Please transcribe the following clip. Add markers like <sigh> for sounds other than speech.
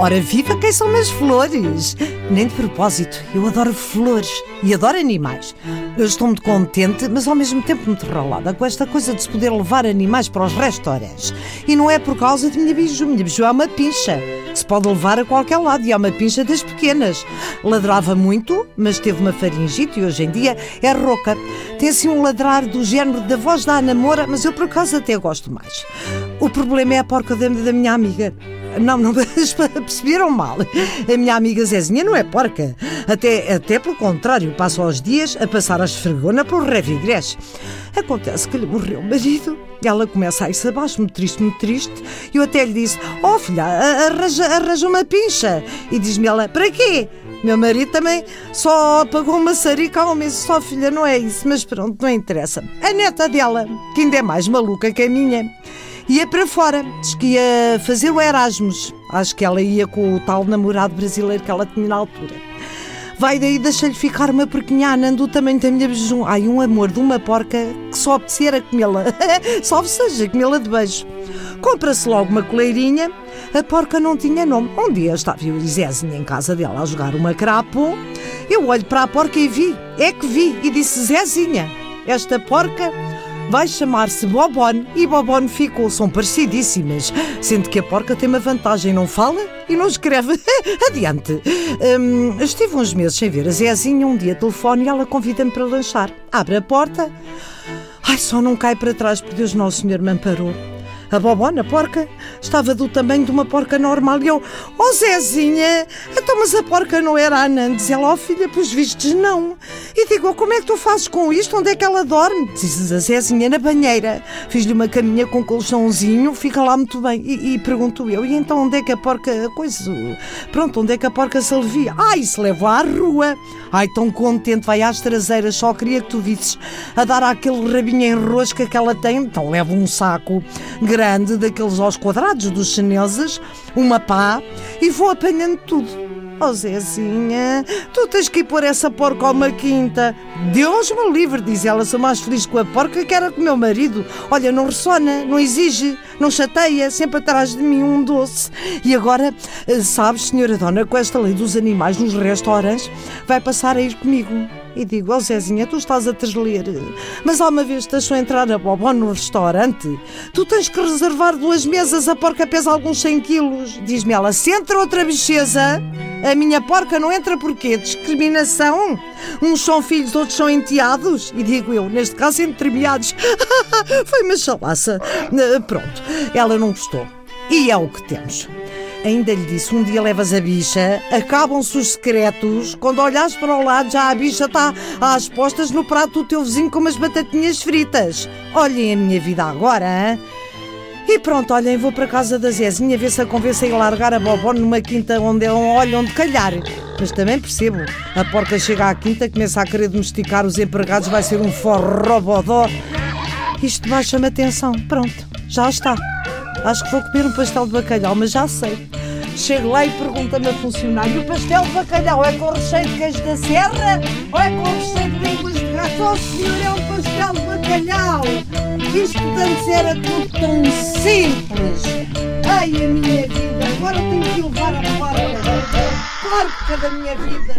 Ora, viva quem são as flores! Nem de propósito, eu adoro flores e adoro animais. Eu estou muito contente, mas ao mesmo tempo muito ralada com esta coisa de se poder levar animais para os restaurantes. E não é por causa de minha biju. Minha biju é uma pincha, que se pode levar a qualquer lado e é uma pincha das pequenas. Ladrava muito, mas teve uma faringite e hoje em dia é rouca. Tem assim um ladrar do género da voz da Ana Moura, mas eu por acaso até gosto mais. O problema é a porca da minha amiga. Não, não <laughs> perceberam mal. A minha amiga Zezinha não é porca. Até, até pelo contrário, passa os dias a passar a esfregona para o revigrés. Acontece que lhe morreu o marido. Ela começa a ir-se abaixo, muito triste, muito triste. Eu até lhe disse: Oh filha, arranja, arranja uma pincha. E diz-me ela: Para quê? Meu marido também só pagou uma sarica há um mês. Só filha, não é isso, mas pronto, não interessa. A neta dela, que ainda é mais maluca que a minha ia para fora. Diz que ia fazer o Erasmus. Acho que ela ia com o tal namorado brasileiro que ela tinha na altura. Vai daí, deixa-lhe ficar uma porquinha andando do tamanho da minha bejum. Ai, um amor de uma porca que só apetecer a comê-la. <laughs> Salve seja, comê-la de beijo. Compra-se logo uma coleirinha. A porca não tinha nome. Um dia estava eu e Zezinha em casa dela a jogar uma crapo. Eu olho para a porca e vi. É que vi. E disse, Zezinha, esta porca vai chamar-se Bobone e Bobone ficou. São parecidíssimas, sendo que a porca tem uma vantagem, não fala e não escreve. <laughs> Adiante. Hum, estive uns meses sem ver a Zezinha, um dia telefone e ela convida-me para lanchar. Abre a porta. Ai, só não cai para trás, porque Deus Nosso Senhor me amparou. A bobona porca estava do tamanho de uma porca normal. E eu, oh Zezinha, então mas a porca não era a Anandes? Ela, oh filha, pelos vistos não. E digo, como é que tu fazes com isto? Onde é que ela dorme? Dizes a Zezinha na banheira. Fiz-lhe uma caminha com colchãozinho, fica lá muito bem. E, e, pergunto eu, e então onde é que a porca, coisa, pronto, onde é que a porca se alivia? Ai, se leva à rua. Ai, tão contente, vai às traseiras, só queria que tu visses a dar aquele rabinho em rosca que ela tem. Então leva um saco grande, daqueles aos quadrados dos chineses, uma pá e vou apanhando tudo. Oh Zezinha, tu tens que ir pôr essa porca a uma quinta. Deus me livre, diz ela, sou mais feliz com a porca que era com o meu marido. Olha, não ressona, não exige, não chateia, sempre atrás de mim um doce. E agora, eh, sabes, senhora dona, com esta lei dos animais nos restaurantes, vai passar a ir comigo. E digo, oh Zezinha, tu estás a tesler, mas há uma vez te deixou entrar a Bobó no restaurante, tu tens que reservar duas mesas, a porca pesa alguns 100 quilos. Diz-me ela, se entra outra bicheza, a minha porca não entra porquê? Discriminação? Uns são filhos, outros são enteados? E digo eu, neste caso, entremeados. <laughs> Foi uma chalaça. Eh, pronto, ela não gostou. E é o que temos. Ainda lhe disse: um dia levas a bicha, acabam-se os secretos. Quando olhas para o lado, já a bicha está às postas no prato do teu vizinho com umas batatinhas fritas. Olhem a minha vida agora, hein? E pronto, olhem, vou para casa da Zezinha ver se a convence a largar a Bobó numa quinta onde é um olho onde calhar. Mas também percebo, a porca chega à quinta, começa a querer domesticar os empregados, vai ser um forrobodó. Isto baixa-me atenção. Pronto, já está. Acho que vou comer um pastel de bacalhau, mas já sei. Chego lá e pergunta-me a funcionário: o pastel de bacalhau é com recheio de queijo da serra ou é com recheio de línguas de gato? Oh, senhor, é um pastel de bacalhau! Isto antes era tudo tão simples! Ai, a minha vida! Agora tenho que levar a porca! Porca da minha vida!